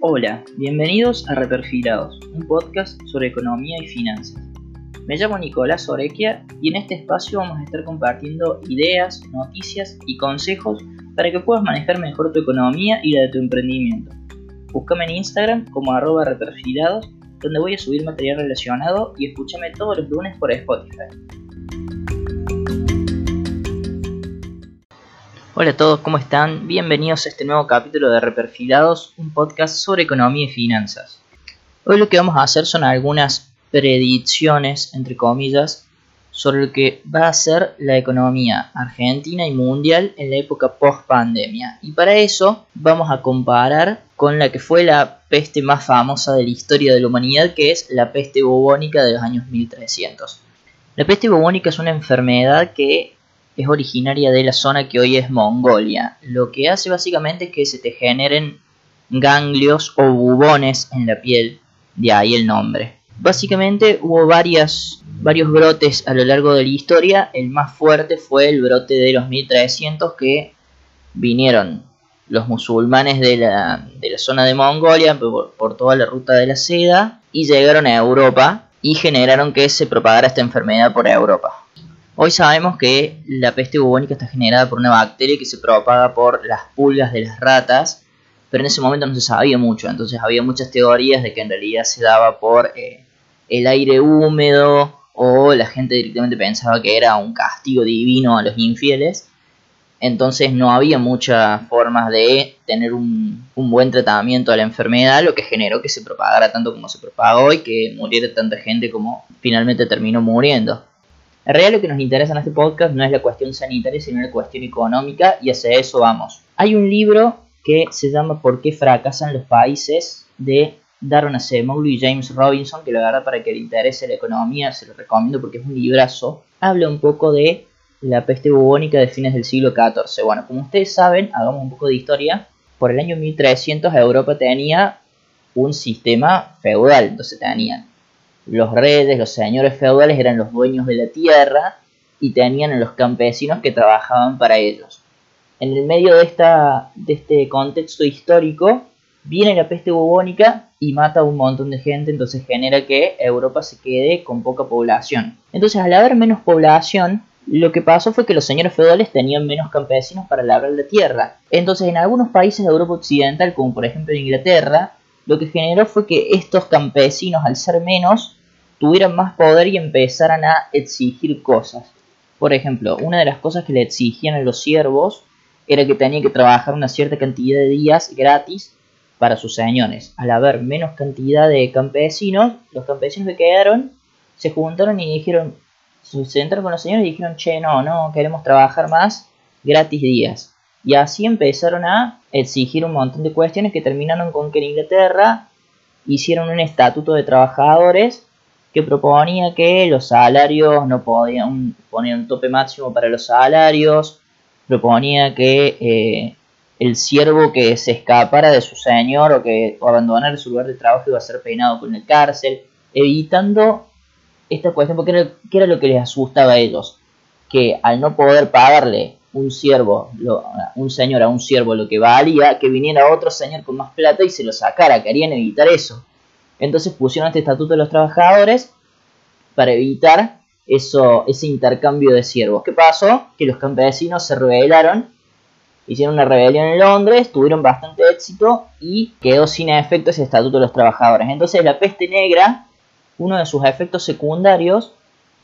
Hola, bienvenidos a Reperfilados, un podcast sobre economía y finanzas. Me llamo Nicolás Orequia y en este espacio vamos a estar compartiendo ideas, noticias y consejos para que puedas manejar mejor tu economía y la de tu emprendimiento. Búscame en Instagram como arroba reperfilados, donde voy a subir material relacionado y escúchame todos los lunes por Spotify. Hola a todos, ¿cómo están? Bienvenidos a este nuevo capítulo de Reperfilados, un podcast sobre economía y finanzas. Hoy lo que vamos a hacer son algunas predicciones, entre comillas, sobre lo que va a ser la economía argentina y mundial en la época post pandemia. Y para eso vamos a comparar con la que fue la peste más famosa de la historia de la humanidad, que es la peste bubónica de los años 1300. La peste bubónica es una enfermedad que es originaria de la zona que hoy es Mongolia. Lo que hace básicamente es que se te generen ganglios o bubones en la piel, de ahí el nombre. Básicamente hubo varias, varios brotes a lo largo de la historia, el más fuerte fue el brote de los 1300 que vinieron los musulmanes de la, de la zona de Mongolia por, por toda la ruta de la seda y llegaron a Europa y generaron que se propagara esta enfermedad por Europa. Hoy sabemos que la peste bubónica está generada por una bacteria que se propaga por las pulgas de las ratas, pero en ese momento no se sabía mucho, entonces había muchas teorías de que en realidad se daba por eh, el aire húmedo o la gente directamente pensaba que era un castigo divino a los infieles, entonces no había muchas formas de tener un, un, buen tratamiento a la enfermedad, lo que generó que se propagara tanto como se propagó y que muriera tanta gente como finalmente terminó muriendo. En realidad lo que nos interesa en este podcast no es la cuestión sanitaria, sino la cuestión económica y hacia eso vamos. Hay un libro que se llama ¿Por qué fracasan los países? de Darren Acemoglu y James Robinson, que la verdad para que le interese la economía se lo recomiendo porque es un librazo. Habla un poco de la peste bubónica de fines del siglo XIV. Bueno, como ustedes saben, hagamos un poco de historia. Por el año 1300 Europa tenía un sistema feudal, entonces tenían los reyes, los señores feudales eran los dueños de la tierra y tenían a los campesinos que trabajaban para ellos. En el medio de, esta, de este contexto histórico viene la peste bubónica y mata a un montón de gente, entonces genera que Europa se quede con poca población. Entonces al haber menos población, lo que pasó fue que los señores feudales tenían menos campesinos para labrar la tierra. Entonces en algunos países de Europa Occidental, como por ejemplo en Inglaterra, lo que generó fue que estos campesinos, al ser menos, tuvieran más poder y empezaran a exigir cosas. Por ejemplo, una de las cosas que le exigían a los siervos era que tenían que trabajar una cierta cantidad de días gratis para sus señores. Al haber menos cantidad de campesinos, los campesinos que quedaron se juntaron y dijeron, se sentaron con los señores y dijeron, che, no, no, queremos trabajar más gratis días. Y así empezaron a exigir un montón de cuestiones que terminaron con que en Inglaterra hicieron un estatuto de trabajadores que proponía que los salarios no podían poner un tope máximo para los salarios, proponía que eh, el siervo que se escapara de su señor o que abandonara su lugar de trabajo iba a ser peinado con el cárcel, evitando esta cuestión, porque era, era lo que les asustaba a ellos, que al no poder pagarle un siervo, un señor a un siervo lo que valía, que viniera otro señor con más plata y se lo sacara, querían evitar eso. Entonces pusieron este estatuto de los trabajadores para evitar eso, ese intercambio de siervos. ¿Qué pasó? Que los campesinos se rebelaron, hicieron una rebelión en Londres, tuvieron bastante éxito y quedó sin efecto ese estatuto de los trabajadores. Entonces la peste negra, uno de sus efectos secundarios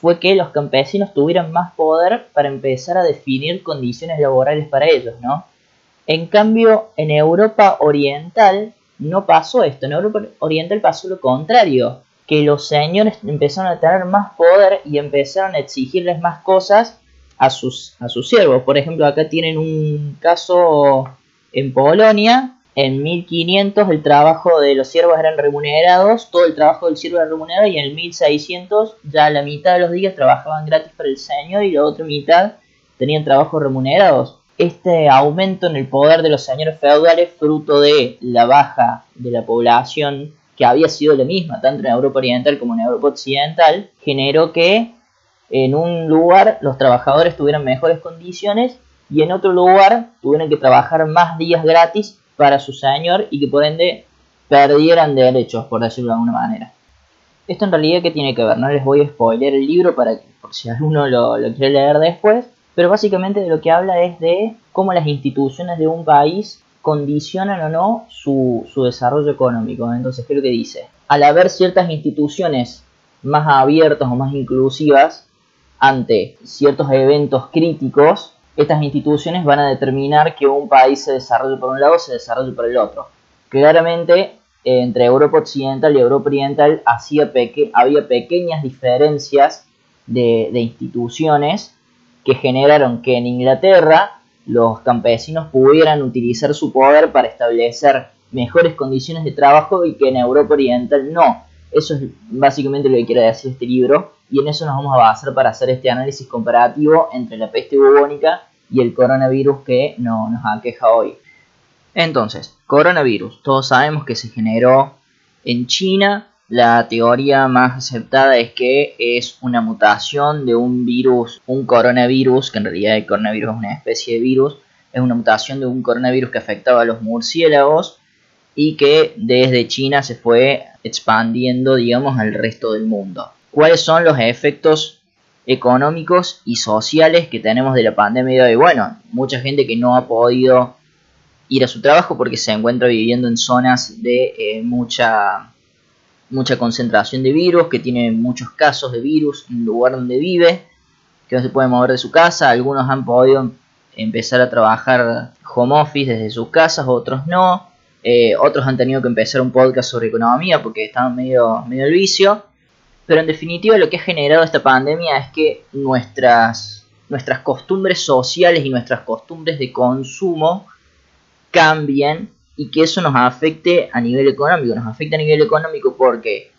fue que los campesinos tuvieran más poder para empezar a definir condiciones laborales para ellos, ¿no? En cambio, en Europa Oriental no pasó esto. En Europa Oriental pasó lo contrario, que los señores empezaron a tener más poder y empezaron a exigirles más cosas a sus, a sus siervos. Por ejemplo, acá tienen un caso en Polonia. En 1500 el trabajo de los siervos eran remunerados, todo el trabajo del siervo era remunerado y en el 1600 ya la mitad de los días trabajaban gratis para el señor y la otra mitad tenían trabajos remunerados este aumento en el poder de los señores feudales, fruto de la baja de la población que había sido la misma, tanto en Europa Oriental como en Europa Occidental, generó que en un lugar los trabajadores tuvieran mejores condiciones y en otro lugar tuvieran que trabajar más días gratis para su señor y que por ende perdieran derechos, por decirlo de alguna manera. Esto en realidad que tiene que ver, no les voy a spoiler el libro para que por si alguno lo, lo quiere leer después, pero básicamente de lo que habla es de cómo las instituciones de un país condicionan o no su, desarrollo económico. Entonces, ¿qué es lo que dice? Al haber ciertas instituciones más abiertas o más inclusivas ante ciertos eventos críticos, estas instituciones van a determinar que un país se desarrolle por un lado o se desarrolle por el otro. Claramente, entre Europa Occidental y Europa Oriental había pequeñas diferencias de instituciones que generaron que en Inglaterra los campesinos pudieran utilizar su poder para establecer mejores condiciones de trabajo y que en Europa Oriental no. Eso es básicamente lo que quiere decir este libro y en eso nos vamos a basar para hacer este análisis comparativo entre la peste bubónica y el coronavirus que no, nos aqueja hoy. Entonces, coronavirus. Todos sabemos que se generó en China. La teoría más aceptada es que es una mutación de un virus, un coronavirus, que en realidad el coronavirus es una especie de virus, es una mutación de un coronavirus que afectaba a los murciélagos y que desde China se fue expandiendo, digamos, al resto del mundo. ¿Cuáles son los efectos económicos y sociales que tenemos de la pandemia de hoy? Bueno, mucha gente que no ha podido ir a su trabajo porque se encuentra viviendo en zonas de eh, mucha, mucha concentración de virus, que tiene muchos casos de virus en el lugar donde vive, que no se puede mover de su casa. Algunos han podido empezar a trabajar home office desde sus casas, otros no. Eh, otros han tenido que empezar un podcast sobre economía porque estaban medio, medio el vicio. Pero en definitiva lo que ha generado esta pandemia es que nuestras, nuestras costumbres sociales y nuestras costumbres de consumo cambien y que eso nos afecte a nivel económico. Nos afecta a nivel económico porque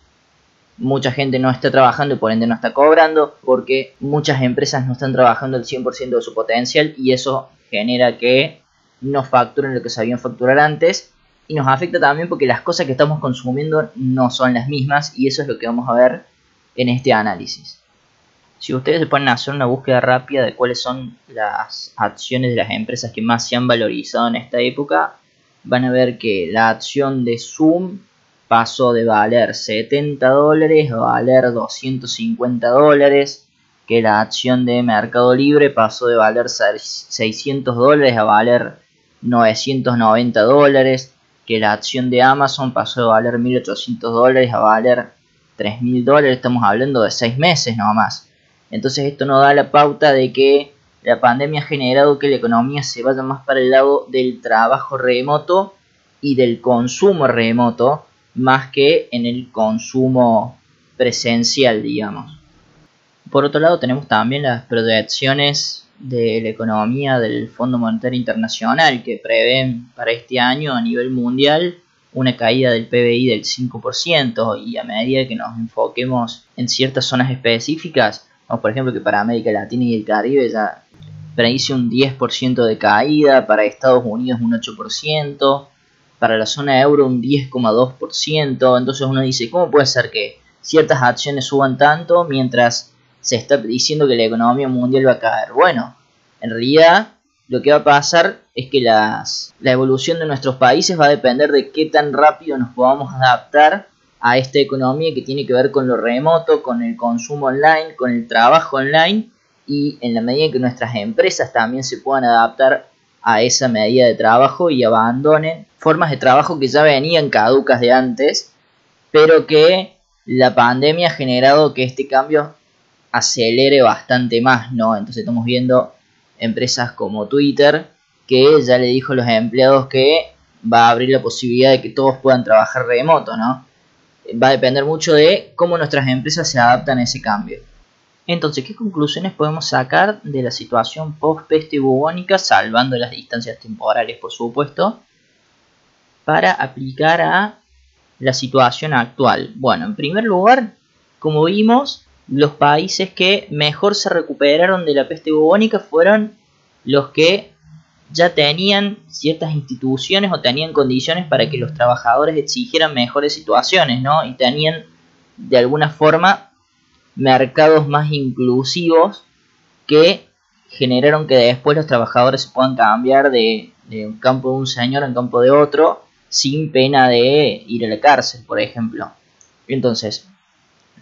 mucha gente no está trabajando y por ende no está cobrando, porque muchas empresas no están trabajando el 100% de su potencial y eso genera que no facturen lo que sabían facturar antes y nos afecta también porque las cosas que estamos consumiendo no son las mismas y eso es lo que vamos a ver en este análisis. Si ustedes se ponen a hacer una búsqueda rápida de cuáles son las acciones de las empresas que más se han valorizado en esta época, van a ver que la acción de Zoom pasó de valer 70 dólares a valer 250 dólares, que la acción de Mercado Libre pasó de valer 600 dólares a valer 990 dólares, que la acción de Amazon pasó de valer 1.800 dólares a valer 3.000 dólares, estamos hablando de 6 meses más. Entonces esto nos da la pauta de que la pandemia ha generado que la economía se vaya más para el lado del trabajo remoto y del consumo remoto, más que en el consumo presencial, digamos. Por otro lado tenemos también las proyecciones de la economía del Fondo Monetario Internacional que prevén para este año a nivel mundial una caída del PBI del 5% y a medida que nos enfoquemos en ciertas zonas específicas, por ejemplo que para América Latina y el Caribe ya predice un 10% de caída, para Estados Unidos un 8%, para la zona euro un 10,2%, entonces uno dice, ¿cómo puede ser que ciertas acciones suban tanto mientras se está diciendo que la economía mundial va a caer. Bueno, en realidad lo que va a pasar es que la evolución de nuestros países va a depender de qué tan rápido nos podamos adaptar a esta economía que tiene que ver con lo remoto, con el consumo online, con el trabajo online y en la medida en que nuestras empresas también se puedan adaptar a esa medida de trabajo y abandonen formas de trabajo que ya venían caducas de antes, pero que la pandemia ha generado que este cambio acelere bastante más, ¿no? Entonces estamos viendo empresas como Twitter que ya le dijo a los empleados que va a abrir la posibilidad de que todos puedan trabajar remoto, ¿no? Va a depender mucho de cómo nuestras empresas se adaptan a ese cambio. Entonces, ¿qué conclusiones podemos sacar de la situación post-peste bubónica, salvando las distancias temporales, por supuesto, para aplicar a la situación actual? Bueno, en primer lugar, como vimos, los países que mejor se recuperaron de la peste bubónica fueron los que ya tenían ciertas instituciones o tenían condiciones para que los trabajadores exigieran mejores situaciones, ¿no? Y tenían de alguna forma mercados más inclusivos que generaron que después los trabajadores se puedan cambiar de, un campo de un señor a un campo de otro sin pena de ir a la cárcel, por ejemplo. Entonces,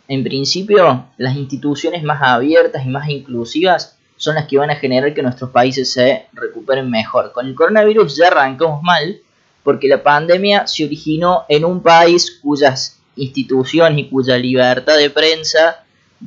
en principio, las instituciones más abiertas y más inclusivas son las que van a generar que nuestros países se recuperen mejor. Con el coronavirus ya arrancamos mal, porque la pandemia se originó en un país cuyas instituciones y cuya libertad de prensa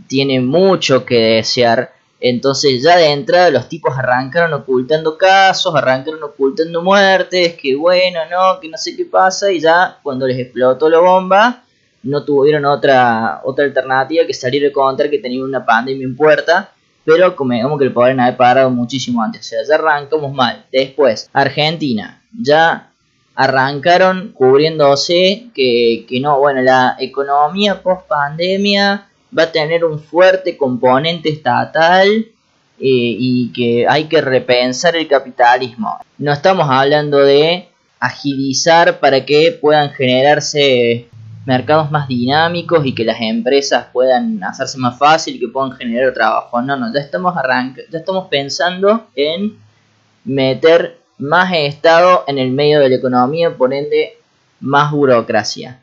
tiene mucho que desear. Entonces ya de entrada los tipos arrancaron ocultando casos, arrancaron ocultando muertes, que bueno, no, que no sé qué pasa, y ya cuando les explotó la bomba, no tuvieron otra, otra alternativa que salir a contar que tenían una pandemia en puerta, pero como que lo podrían haber parado muchísimo antes. O sea, ya arrancamos mal. Después, Argentina, ya arrancaron cubriéndose que, que no, bueno, la economía post pandemia va a tener un fuerte componente estatal eh, y que hay que repensar el capitalismo. No estamos hablando de agilizar para que puedan generarse mercados más dinámicos y que las empresas puedan hacerse más fácil y que puedan generar trabajo. No, no, ya estamos ya estamos pensando en meter más Estado en el medio de la economía, por ende más burocracia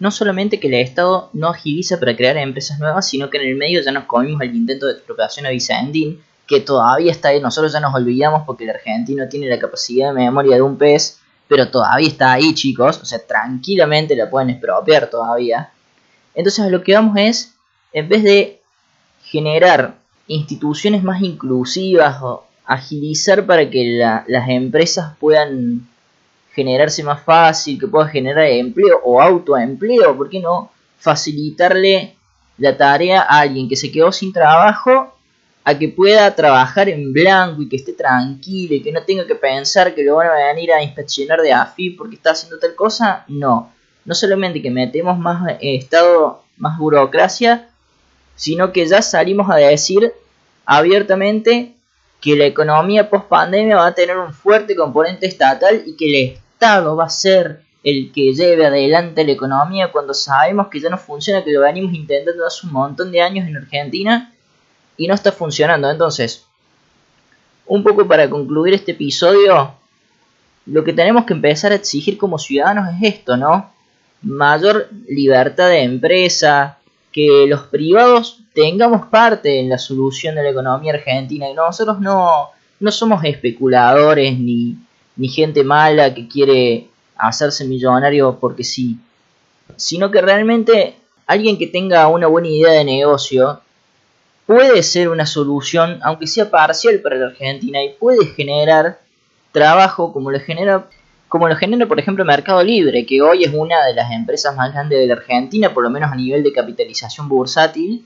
no solamente que el Estado no agiliza para crear empresas nuevas, sino que en el medio ya nos comimos el intento de expropiación a Vicentín, que todavía está ahí, nosotros ya nos olvidamos porque el argentino tiene la capacidad de memoria de un pez, pero todavía está ahí chicos, o sea, tranquilamente la pueden expropiar todavía. Entonces lo que vamos es, en vez de generar instituciones más inclusivas o agilizar para que las empresas puedan generarse más fácil, que pueda generar empleo o autoempleo, ¿por qué no facilitarle la tarea a alguien que se quedó sin trabajo a que pueda trabajar en blanco y que esté tranquilo y que no tenga que pensar que lo van a venir a inspeccionar de AFI porque está haciendo tal cosa? No, no solamente que metemos más eh, Estado, más burocracia, sino que ya salimos a decir abiertamente que la economía post pandemia va a tener un fuerte componente estatal y que el Estado va a ser el que lleve adelante la economía cuando sabemos que ya no funciona, que lo venimos intentando hace un montón de años en Argentina y no está funcionando. Entonces, un poco para concluir este episodio, lo que tenemos que empezar a exigir como ciudadanos es esto, ¿no? Mayor libertad de empresa, que los privados tengamos parte en la solución de la economía argentina y nosotros no, no somos especuladores ni, ni gente mala que quiere hacerse millonario porque sí, sino que realmente alguien que tenga una buena idea de negocio puede ser una solución, aunque sea parcial para la Argentina, y puede generar trabajo como lo genera, como lo genera por ejemplo Mercado Libre, que hoy es una de las empresas más grandes de la Argentina, por lo menos a nivel de capitalización bursátil,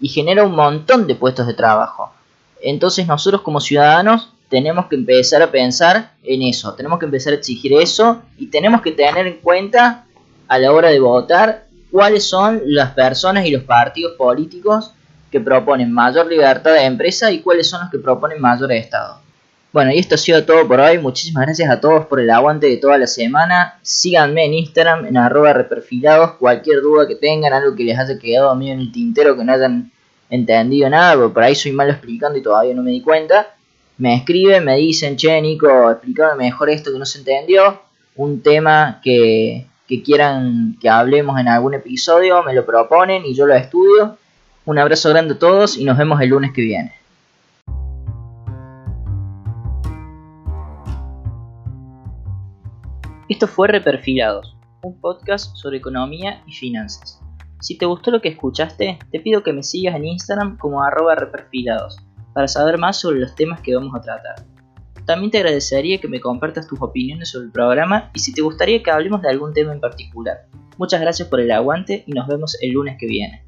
y genera un montón de puestos de trabajo. Entonces nosotros como ciudadanos tenemos que empezar a pensar en eso, tenemos que empezar a exigir eso y tenemos que tener en cuenta a la hora de votar cuáles son las personas y los partidos políticos que proponen mayor libertad de empresa y cuáles son los que proponen mayor Estado. Bueno, y esto ha sido todo por hoy. Muchísimas gracias a todos por el aguante de toda la semana. Síganme en Instagram, en arroba reperfilados. Cualquier duda que tengan, algo que les haya quedado a mí en el tintero, que no hayan entendido nada, porque por ahí soy malo explicando y todavía no me di cuenta me escriben, me dicen, che, Nico, explícame mejor esto que no se entendió, un tema que, que quieran que hablemos en algún episodio, me lo proponen y yo lo estudio. Un abrazo grande a todos y nos vemos el lunes que viene. Esto fue Reperfilados, un podcast sobre economía y finanzas. Si te gustó lo que escuchaste, te pido que me sigas en Instagram como arroba reperfilados para saber más sobre los temas que vamos a tratar. También te agradecería que me compartas tus opiniones sobre el programa y si te gustaría que hablemos de algún tema en particular. Muchas gracias por el aguante y nos vemos el lunes que viene.